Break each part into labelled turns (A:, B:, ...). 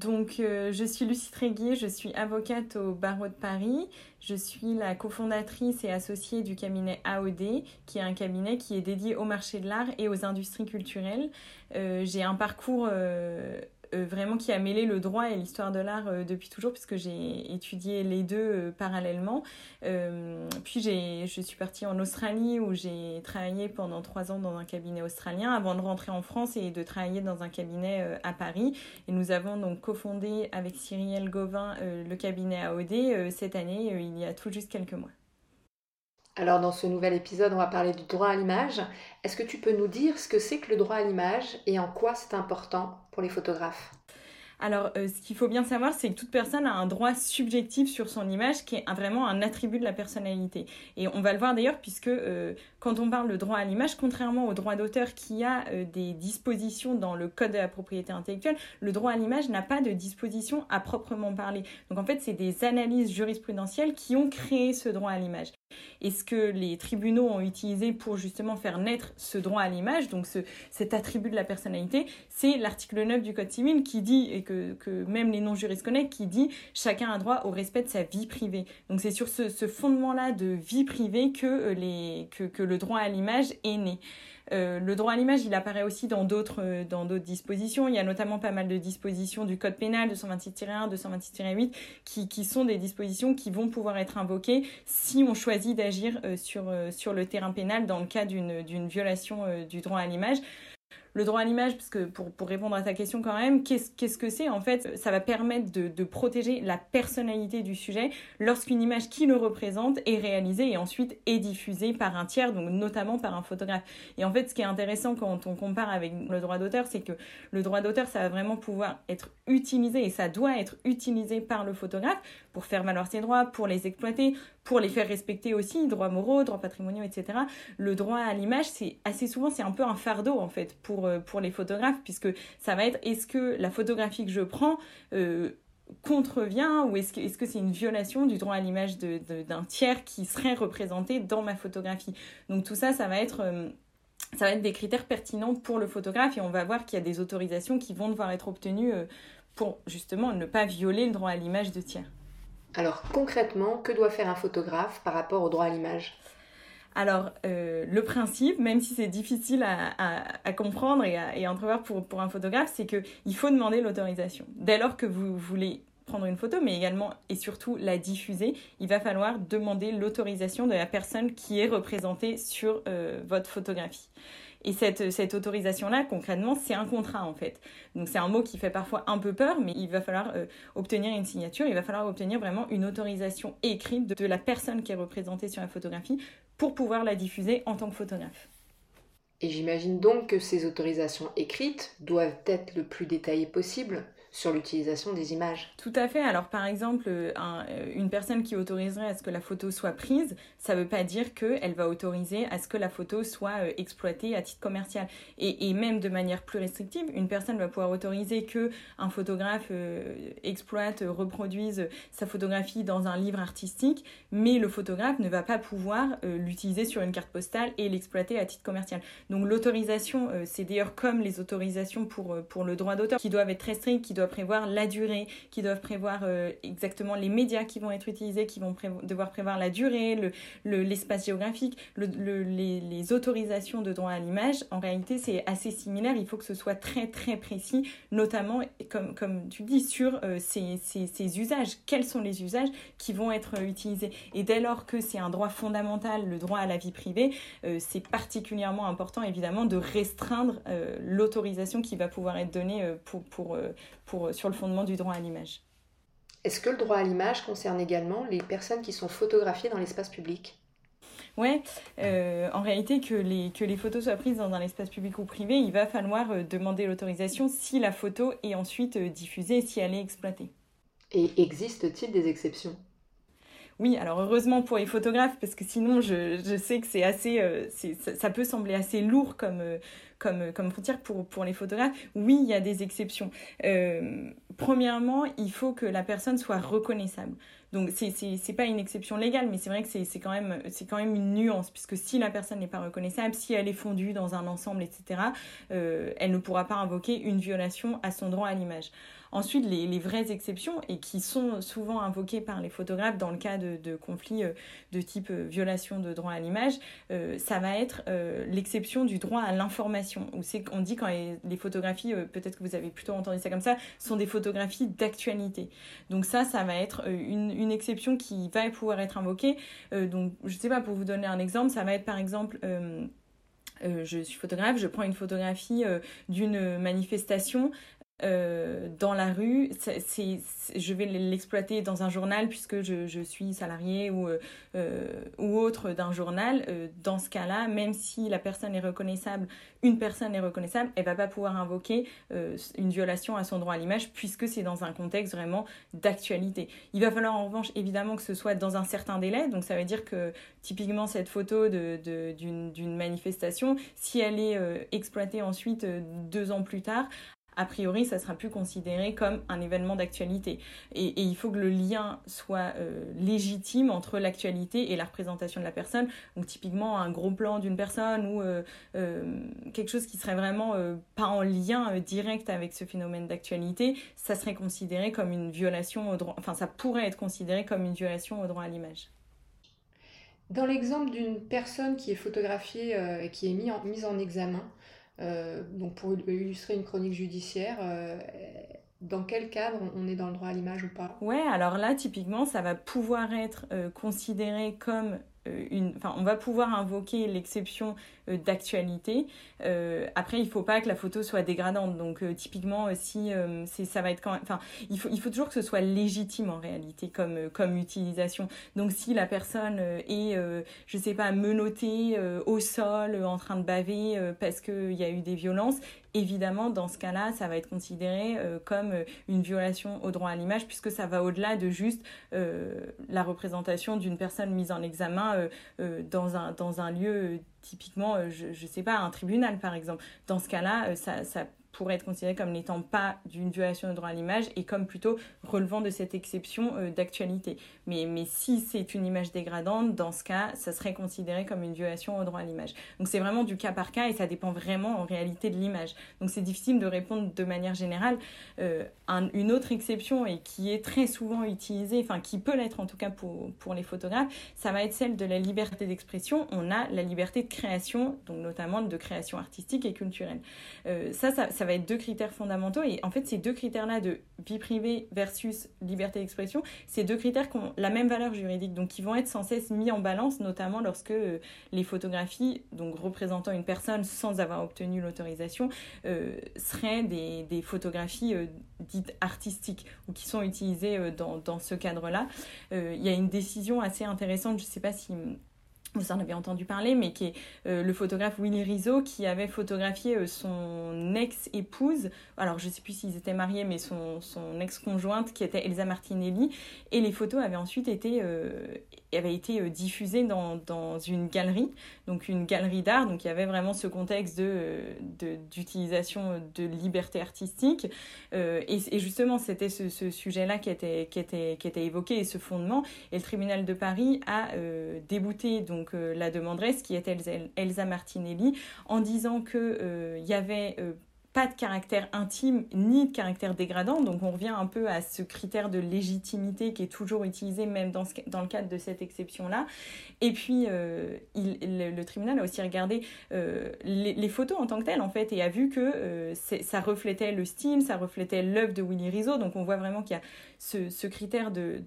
A: Donc, euh, je suis Lucie Tréguier, je suis avocate au barreau de Paris. Je suis la cofondatrice et associée du cabinet AOD, qui est un cabinet qui est dédié au marché de l'art et aux industries culturelles. Euh, j'ai un parcours euh, vraiment qui a mêlé le droit et l'histoire de l'art euh, depuis toujours, puisque j'ai étudié les deux euh, parallèlement. puis je suis partie en Australie où j'ai travaillé pendant trois ans dans un cabinet australien avant de rentrer en France et de travailler dans un cabinet à Paris. Et nous avons donc cofondé avec Cyrielle Gauvin le cabinet AOD cette année, il y a tout juste quelques mois.
B: Alors dans ce nouvel épisode, on va parler du droit à l'image. Est-ce que tu peux nous dire ce que c'est que le droit à l'image et en quoi c'est important? Les photographes
A: alors, euh, ce qu'il faut bien savoir, c'est que toute personne a un droit subjectif sur son image qui est vraiment un attribut de la personnalité. Et on va le voir d'ailleurs, puisque euh, quand on parle de droit à l'image, contrairement au droit d'auteur qui a euh, des dispositions dans le Code de la propriété intellectuelle, le droit à l'image n'a pas de disposition à proprement parler. Donc en fait, c'est des analyses jurisprudentielles qui ont créé ce droit à l'image. Et ce que les tribunaux ont utilisé pour justement faire naître ce droit à l'image, donc ce, cet attribut de la personnalité, c'est l'article 9 du Code civil qui dit, et que, même les non-juristes connaissent, qui dit chacun a droit au respect de sa vie privée. Donc c'est sur ce, fondement-là de vie privée euh, que le droit à l'image est né. Euh, le droit à l'image, il apparaît aussi dans d'autres euh, dans d'autres dispositions. Il y a notamment pas mal de dispositions du code pénal 226-1, 226-8 qui, qui sont des dispositions qui vont pouvoir être invoquées si on choisit d'agir euh, sur le terrain pénal dans le cas d'une violation du droit à l'image le droit à l'image, parce que pour, pour, répondre à ta question quand même, qu'est-ce qu'est-ce que c'est En fait, ça va permettre de, de, protéger la personnalité du sujet lorsqu'une image qui le représente est réalisée et ensuite est diffusée par un tiers, donc notamment par un photographe. Et en fait, ce qui est intéressant quand on compare avec le droit d'auteur, c'est que le droit d'auteur, ça va vraiment pouvoir être utilisé et ça doit être utilisé par le photographe pour faire valoir ses droits, pour les exploiter, pour les faire respecter aussi, droits moraux, droits patrimoniaux, etc. Le droit à l'image, c'est assez souvent, c'est un peu un fardeau en fait pour, euh, pour les photographes, puisque ça va être est-ce que la photographie que je prends euh, contrevient ou est-ce que c'est -ce c'est une violation du droit à l'image d'un de, tiers qui serait représenté dans ma photographie? Donc tout ça, ça va être... Euh, ça va être des critères pertinents pour le photographe et on va voir qu'il y a des autorisations qui vont devoir être obtenues pour justement ne pas violer le droit à l'image de tiers.
B: Alors concrètement, que doit faire un photographe par rapport au droit à l'image?
A: Alors, euh, le principe, même si c'est difficile à, comprendre et à, entrevoir pour, un photographe, c'est qu'il faut demander l'autorisation. Dès lors que vous voulez prendre une photo, mais également et surtout la diffuser, il va falloir demander l'autorisation de la personne qui est représentée sur euh, votre photographie. Et cette, cette autorisation-là, concrètement, c'est un contrat en fait. Donc c'est un mot qui fait parfois un peu peur, mais il va falloir euh, obtenir une signature, il va falloir obtenir vraiment une autorisation écrite de, de la personne qui est représentée sur la photographie pour pouvoir la diffuser en tant que photographe.
B: Et j'imagine donc que ces autorisations écrites doivent être le plus détaillées possible sur l'utilisation des images.
A: Tout à fait. Alors par exemple, euh, euh, une personne qui autoriserait à ce que la photo soit prise, ça ne veut pas dire qu'elle va autoriser à ce que la photo soit euh, exploitée à titre commercial. Et, même de manière plus restrictive, une personne va pouvoir autoriser que un photographe exploite, reproduise sa photographie dans un livre artistique, mais le photographe ne va pas pouvoir l'utiliser sur une carte postale et l'exploiter à titre commercial. Donc l'autorisation, c'est d'ailleurs comme les autorisations pour, pour le droit d'auteur, qui doivent être très strictes, qui prévoir la durée, qui doivent prévoir euh, exactement les médias qui vont être utilisés, qui vont devoir prévoir la durée, l'espace le, géographique, les, autorisations de droit à l'image. En réalité, c'est assez similaire. Il faut que ce soit très très précis, notamment, comme, comme tu dis, sur euh, ces, ces, usages. Quels sont les usages qui vont être utilisés? Et dès lors que c'est un droit fondamental, le droit à la vie privée, euh, c'est particulièrement important, évidemment, de restreindre l'autorisation qui va pouvoir être donnée pour, pour, euh, sur le fondement du droit à l'image.
B: Est-ce que le droit à l'image concerne également les personnes qui sont photographiées dans l'espace public?
A: Ouais, euh, en réalité, que les, que les photos soient prises dans un espace public ou privé, il va falloir euh, demander l'autorisation si la photo est ensuite diffusée, si elle est exploitée.
B: Et existe-t-il des exceptions?
A: Oui, alors heureusement pour les photographes, parce que sinon je, sais que c'est assez, ça, ça, peut sembler assez lourd comme, comme, comme frontière pour, les photographes. Oui, il y a des exceptions. Euh, premièrement, il faut que la personne soit reconnaissable. Donc c'est pas une exception légale, mais c'est vrai que c'est quand même une nuance puisque si la personne n'est pas reconnaissable, si elle est fondue dans un ensemble, etc., euh, elle ne pourra pas invoquer une violation à son droit à l'image. Ensuite, les, vraies exceptions, et qui sont souvent invoquées par les photographes dans le cas de, conflits euh, de type euh, violation de droit à l'image, euh, ça va être l'exception du droit à l'information. Où c'est on dit quand les, photographies, peut-être que vous avez plutôt entendu ça comme ça, sont des photographies d'actualité. Donc ça, ça va être une, exception qui va pouvoir être invoquée. donc je sais pas, pour vous donner un exemple, ça va être par exemple... je suis photographe, je prends une photographie d'une manifestation euh, dans la rue, je vais l'exploiter dans un journal puisque je, suis salarié ou, euh, ou autre d'un journal. Euh, dans ce cas-là, même si la personne est reconnaissable, une personne est reconnaissable, elle va pas pouvoir invoquer une violation à son droit à l'image puisque c'est dans un contexte vraiment d'actualité. Il va falloir en revanche évidemment que ce soit dans un certain délai. Donc ça veut dire que typiquement cette photo d'une manifestation, si elle est exploitée ensuite deux ans plus tard, a priori, ça sera plus considéré comme un événement d'actualité. Et, il faut que le lien soit euh, légitime entre l'actualité et la représentation de la personne. Donc typiquement, un gros plan d'une personne ou euh, euh, quelque chose qui serait vraiment pas en lien direct avec ce phénomène d'actualité, ça serait considéré comme une violation au droit. Enfin, ça pourrait être considéré comme une violation au droit à l'image.
B: Dans l'exemple d'une personne qui est photographiée et qui est mise en, examen, donc pour illustrer une chronique judiciaire, euh, dans quel cadre on est dans le droit à l'image ou pas?
A: Ouais, alors là, typiquement, ça va pouvoir être euh, considéré comme une... Enfin, on va pouvoir invoquer l'exception euh, d'actualité. Euh, après, il faut pas que la photo soit dégradante. Donc, euh, typiquement, si c'est, ça va être quand même. Enfin, il faut, il faut toujours que ce soit légitime en réalité comme, comme utilisation. Donc, si la personne est, je sais pas, menottée au sol, en train de baver parce qu'il y a eu des violences, évidemment, dans ce cas-là, ça va être considéré comme une violation au droit à l'image, puisque ça va au-delà de juste la représentation d'une personne mise en examen dans, un, lieu typiquement, euh, je ne sais pas, un tribunal par exemple. Dans ce cas-là, euh, ça, ça pourrait être considéré comme n'étant pas d'une violation de droit à l'image et comme plutôt relevant de cette exception euh, d'actualité. Mais, mais si c'est une image dégradante, dans ce cas, ça serait considéré comme une violation au droit à l'image. Donc c'est vraiment du cas par cas et ça dépend vraiment en réalité de l'image. Donc c'est difficile de répondre de manière générale. Euh, une autre exception et qui est très souvent utilisée, enfin qui peut l'être en tout cas pour, pour les photographes, ça va être celle de la liberté d'expression. On a la liberté de création, donc notamment de création artistique et culturelle. Euh, ça, ça ça va être deux critères fondamentaux. Et en fait, ces deux critères-là de vie privée versus liberté d'expression, ces deux critères qui ont la même valeur juridique, donc qui vont être sans cesse mis en balance, notamment lorsque euh, les photographies, donc représentant une personne sans avoir obtenu l'autorisation, euh, seraient des, des photographies euh, dites artistiques ou qui sont utilisées dans, dans ce cadre-là. Il y a une décision assez intéressante, je ne sais pas si vous en avez entendu parler, mais qui est euh, le photographe Willy Rizzo qui avait photographié euh, son ex-épouse, alors je ne sais plus s'ils étaient mariés, mais son, ex-conjointe qui était Elsa Martinelli, et les photos avaient ensuite été, euh, avaient été diffusées dans, dans, une galerie, donc une galerie d'art, donc il y avait vraiment ce contexte de, d'utilisation de, liberté artistique, et, justement c'était ce, ce sujet-là qui était, qui, était, qui était évoqué, et ce fondement, et le tribunal de Paris a débouté donc euh, la demanderesse, qui est Elsa Martinelli, en disant qu'il euh, y avait euh, pas de caractère intime ni de caractère dégradant. Donc on revient un peu à ce critère de légitimité qui est toujours utilisé même dans, dans le cadre de cette exception-là. Et puis il, le, tribunal a aussi regardé les, photos en tant que telles en fait et a vu que ça reflétait le style, ça reflétait l'œuvre de Willy Rizzo. Donc on voit vraiment qu'il y a ce, critère de,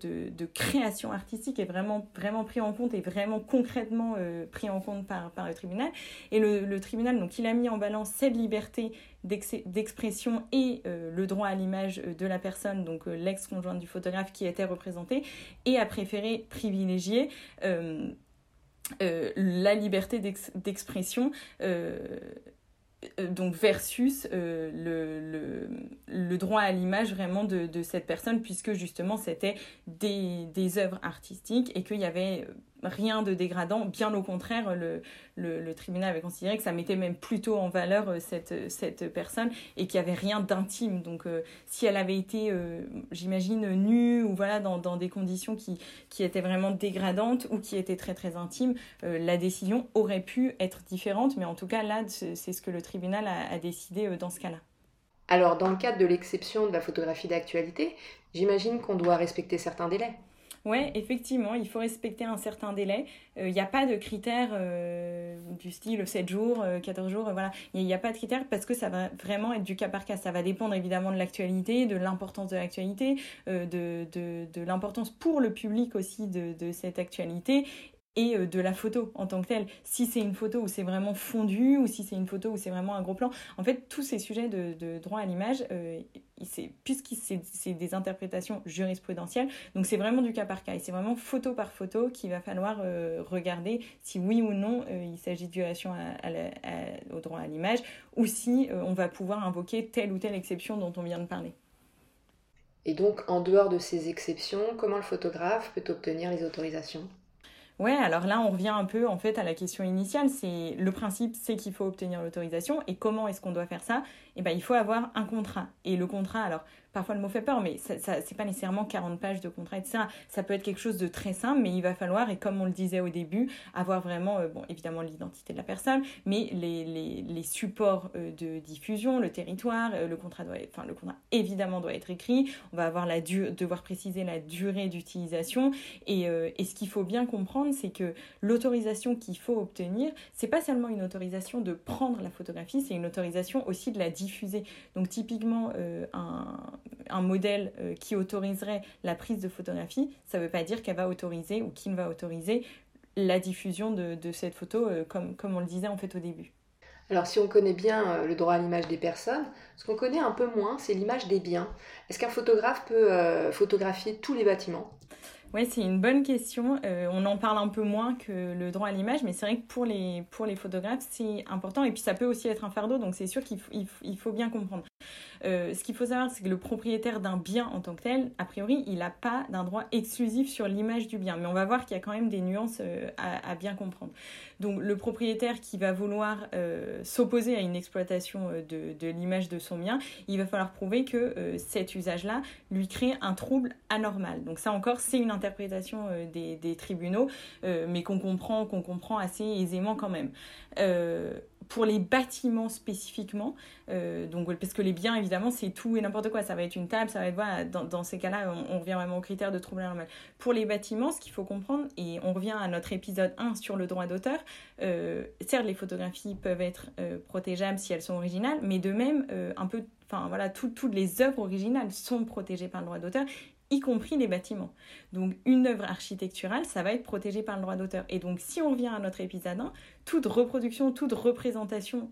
A: création artistique est vraiment, vraiment pris en compte et vraiment concrètement euh, pris en compte par, par le tribunal. Et le, le, tribunal, donc, il a mis en balance cette liberté d'expression et euh, le droit à l'image de la personne, donc euh, l'ex-conjointe du photographe qui était représentée, et a préféré privilégier la liberté d'expression euh, donc versus euh, le, droit à l'image vraiment de, cette personne puisque justement c'était des œuvres artistiques et qu'il y avait rien de dégradant. Bien au contraire, le, tribunal avait considéré que ça mettait même plutôt en valeur euh, cette, cette personne et qu'il n'y avait rien d'intime. Donc, euh, si elle avait été, euh, j'imagine, nue ou voilà, dans, dans, des conditions qui, qui étaient vraiment dégradantes ou qui étaient très très intimes, la décision aurait pu être différente. Mais en tout cas, là, c'est ce que le tribunal a décidé dans ce cas-là.
B: Alors, dans le cadre de l'exception de la photographie d'actualité, j'imagine qu'on doit respecter certains délais.
A: Oui, effectivement, il faut respecter un certain délai. Il n'y a pas de critères euh, du style 7 jours, 14 jours, voilà. Il n'y a, pas de critères parce que ça va vraiment être du cas par cas. Ça va dépendre évidemment de l'actualité, de l'importance de l'actualité, euh, de, de, de l'importance pour le public aussi de, de cette actualité et euh, de la photo en tant que telle. Si c'est une photo où c'est vraiment fondu ou si c'est une photo où c'est vraiment un gros plan. En fait, tous ces sujets de, droit à l'image, euh, puisque c'est des interprétations jurisprudentielles, donc c'est vraiment du cas par cas et c'est vraiment photo par photo qu'il va falloir euh, regarder si oui ou non il s'agit de violation au droit à l'image ou si on va pouvoir invoquer telle ou telle exception dont on vient de parler.
B: Et donc, en dehors de ces exceptions, comment le photographe peut obtenir les autorisations?
A: Ouais, alors là, on revient un peu en fait à la question initiale. C'est le principe, c'est qu'il faut obtenir l'autorisation. Et comment est-ce qu'on doit faire ça? Eh ben, il faut avoir un contrat. Et le contrat, alors parfois le mot fait peur, mais ça, ça c'est pas nécessairement 40 pages de contrat, etc. Ça peut être quelque chose de très simple, mais il va falloir, et comme on le disait au début, avoir vraiment, euh, bon, évidemment l'identité de la personne, mais les, les, les supports euh, de diffusion, le territoire, euh, le contrat doit, enfin le contrat évidemment doit être écrit. On va avoir la devoir préciser la durée d'utilisation, et, et ce qu'il faut bien comprendre, c'est que l'autorisation qu'il faut obtenir, c'est pas seulement une autorisation de prendre la photographie, c'est une autorisation aussi de la diffuser. Donc typiquement un un modèle euh, qui autoriserait la prise de photographie, ça ne veut pas dire qu'elle va autoriser ou qu'il va autoriser la diffusion de, cette photo, euh, comme, comme on le disait en fait au début.
B: Alors si on connaît bien euh, le droit à l'image des personnes, ce qu'on connaît un peu moins, c'est l'image des biens. Est-ce qu'un photographe peut photographier tous les bâtiments?
A: Oui, c'est une bonne question. on en parle un peu moins que le droit à l'image, mais c'est vrai que pour les, pour les photographes, c'est important. Et puis ça peut aussi être un fardeau, donc c'est sûr qu'il il faut bien comprendre. Euh, ce qu'il faut savoir, c'est que le propriétaire d'un bien en tant que tel, a priori, il n'a pas d'un droit exclusif sur l'image du bien. Mais on va voir qu'il y a quand même des nuances euh, à, bien comprendre. Donc le propriétaire qui va vouloir euh, s'opposer à une exploitation de, l'image de son bien, il va falloir prouver que cet usage-là lui crée un trouble anormal. Donc ça encore, c'est une interprétation des, des, tribunaux, mais qu'on comprend, qu'on comprend assez aisément quand même pour les bâtiments spécifiquement, euh, donc, parce que les biens, évidemment, c'est tout et n'importe quoi. Ça va être une table, ça va être, voilà, dans, ces cas-là, on, revient vraiment aux critères de trouble anormal. Pour les bâtiments, ce qu'il faut comprendre, et on revient à notre épisode 1 sur le droit d'auteur, euh, certes, les photographies peuvent être euh, protégeables si elles sont originales, mais de même, un peu, enfin voilà, toutes les œuvres originales sont protégées par le droit d'auteur y compris les bâtiments. Donc une œuvre architecturale, ça va être protégé par le droit d'auteur. Et donc si on revient à notre épisode 1, toute reproduction, toute représentation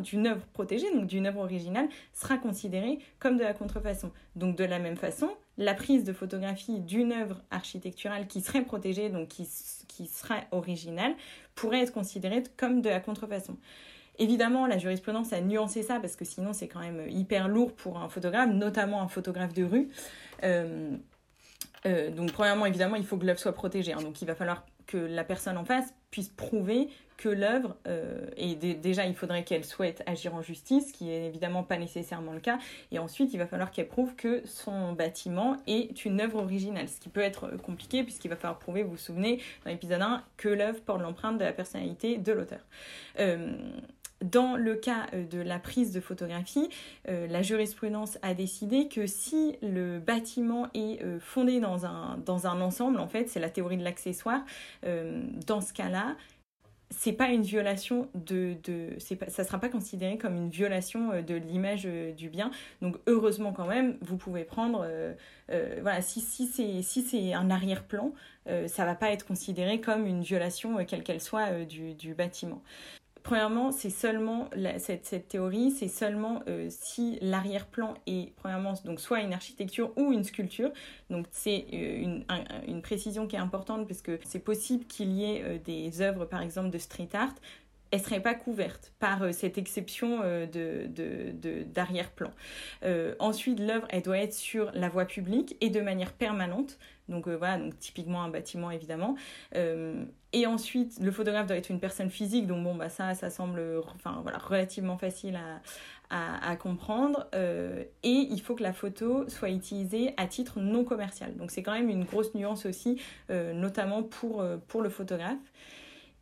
A: d'une œuvre protégée, donc d'une œuvre originale, sera considérée comme de la contrefaçon. Donc de la même façon, la prise de photographie d'une œuvre architecturale qui serait protégée, donc qui, qui serait originale, pourrait être considérée comme de la contrefaçon. Évidemment, la jurisprudence a nuancé ça parce que sinon c'est quand même hyper lourd pour un photographe, notamment un photographe de rue. Euh, euh, donc premièrement, évidemment, il faut que l'œuvre soit protégée. Hein. donc il va falloir que la personne en face puisse prouver que l'œuvre, euh, et déjà il faudrait qu'elle souhaite agir en justice, ce qui est évidemment pas nécessairement le cas, et ensuite il va falloir qu'elle prouve que son bâtiment est une œuvre originale, ce qui peut être compliqué puisqu'il va falloir prouver, vous vous souvenez, dans l'épisode 1, que l'œuvre porte l'empreinte de la personnalité de l'auteur. Dans le cas euh, de la prise de photographie, euh, la jurisprudence a décidé que si le bâtiment est euh, fondé dans un, dans un ensemble, en fait, c'est la théorie de l'accessoire, dans ce cas-là, c'est pas une violation de, de pas, ça sera pas considéré comme une violation de l'image du bien. Donc heureusement quand même vous pouvez prendre voilà si si c'est si c'est un arrière-plan ça va pas être considéré comme une violation quelle qu'elle soit du, du bâtiment Premièrement, c'est seulement cette, théorie, c'est seulement euh, si l'arrière-plan est premièrement donc soit une architecture ou une sculpture. Donc c'est euh, une, précision qui est importante parce que c'est possible qu'il y ait euh, des œuvres par exemple de street art elle serait pas couverte par cette exception de, d'arrière-plan. Ensuite, l'œuvre, elle doit être sur la voie publique et de manière permanente. Donc voilà, donc typiquement un bâtiment évidemment. et ensuite, le photographe doit être une personne physique, donc bon bah ça, ça semble, enfin voilà, relativement facile à, à, comprendre. et il faut que la photo soit utilisée à titre non commercial. Donc c'est quand même une grosse nuance aussi, notamment pour pour le photographe.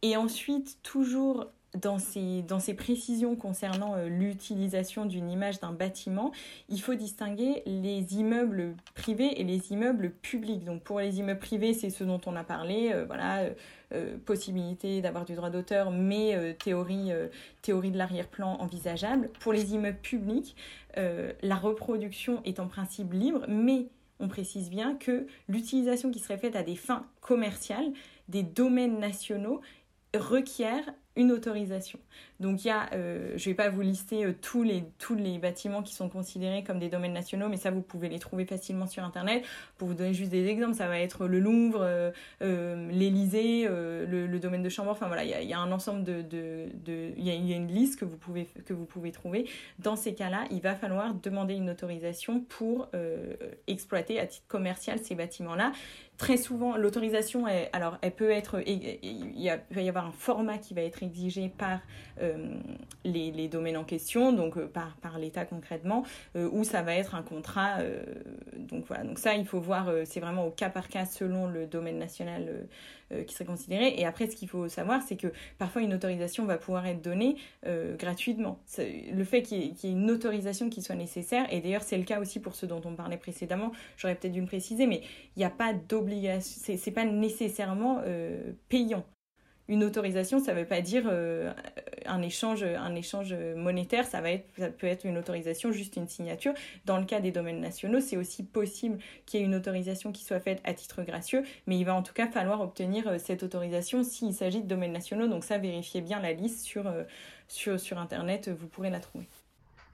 A: Et ensuite, toujours dans ces, précisions concernant euh, l'utilisation d'une image d'un bâtiment, il faut distinguer les immeubles privés et les immeubles publics. Donc pour les immeubles privés, c'est ce dont on a parlé, euh, voilà, euh, possibilité d'avoir du droit d'auteur, mais théorie, théorie de l'arrière-plan envisageable. Pour les immeubles publics, la reproduction est en principe libre, mais on précise bien que l'utilisation qui serait faite à des fins commerciales des domaines nationaux requiert une autorisation. Donc il y a, euh, je ne vais pas vous lister euh, tous, les, tous les bâtiments qui sont considérés comme des domaines nationaux, mais ça vous pouvez les trouver facilement sur Internet. Pour vous donner juste des exemples, ça va être le Louvre, euh, euh l'Élysée, le, domaine de Chambord, enfin voilà, il y a, un ensemble de... de, de il, y a, il y a une liste que vous, pouvez, que vous pouvez trouver. Dans ces cas-là, il va falloir demander une autorisation pour exploiter à titre commercial ces bâtiments-là très souvent, l'autorisation, alors elle peut être, il, y va y avoir un format qui va être exigé par euh, les, domaines en question, donc euh, par, par l'État concrètement, euh, ou ça va être un contrat. Donc voilà, donc ça, il faut voir, c'est vraiment au cas par cas selon le domaine national qui serait considéré. Et après, ce qu'il faut savoir, c'est que parfois une autorisation va pouvoir être donnée gratuitement. Le fait qu'il y, ait une autorisation qui soit nécessaire, et d'ailleurs c'est le cas aussi pour ceux dont on parlait précédemment, j'aurais peut-être dû me préciser, mais il n'y a pas d'obligation, c'est pas nécessairement payant une autorisation, ça ne veut pas dire euh, un, échange, un échange monétaire, ça, va être, ça peut être une autorisation, juste une signature. Dans le cas des domaines nationaux, c'est aussi possible qu'il y ait une autorisation qui soit faite à titre gracieux, mais il va en tout cas falloir obtenir euh, cette autorisation s'il s'agit de domaines nationaux. Donc ça, vérifiez bien la liste sur, euh, sur, Internet, vous pourrez la trouver.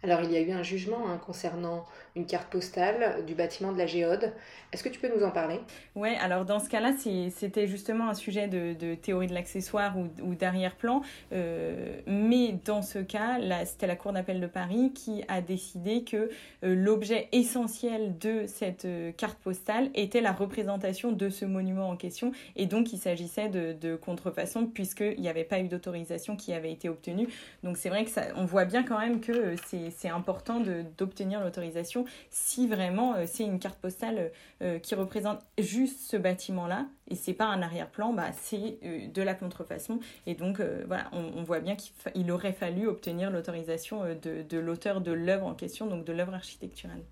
B: Alors il y a eu un jugement hein, concernant une carte postale du bâtiment de la Géode. Est-ce que tu peux nous en parler?
A: Oui, alors dans ce cas-là, c'était justement un sujet de, théorie de l'accessoire ou, d'arrière-plan. Euh, mais dans ce cas, c'était la Cour d'appel de Paris qui a décidé que euh, l'objet essentiel de cette euh, carte postale était la représentation de ce monument en question. Et donc il s'agissait de, de contrefaçon puisqu'il n'y avait pas eu d'autorisation qui avait été obtenue. Donc c'est vrai que ça, on voit bien quand même que c'est important d'obtenir l'autorisation si vraiment euh, c'est une carte postale euh, qui représente juste ce bâtiment-là et c'est pas un arrière-plan, bah, c'est euh, de la contrefaçon. Et donc voilà, on, voit bien qu'il aurait fallu obtenir l'autorisation de l'auteur de l'œuvre en question, donc de l'œuvre architecturale.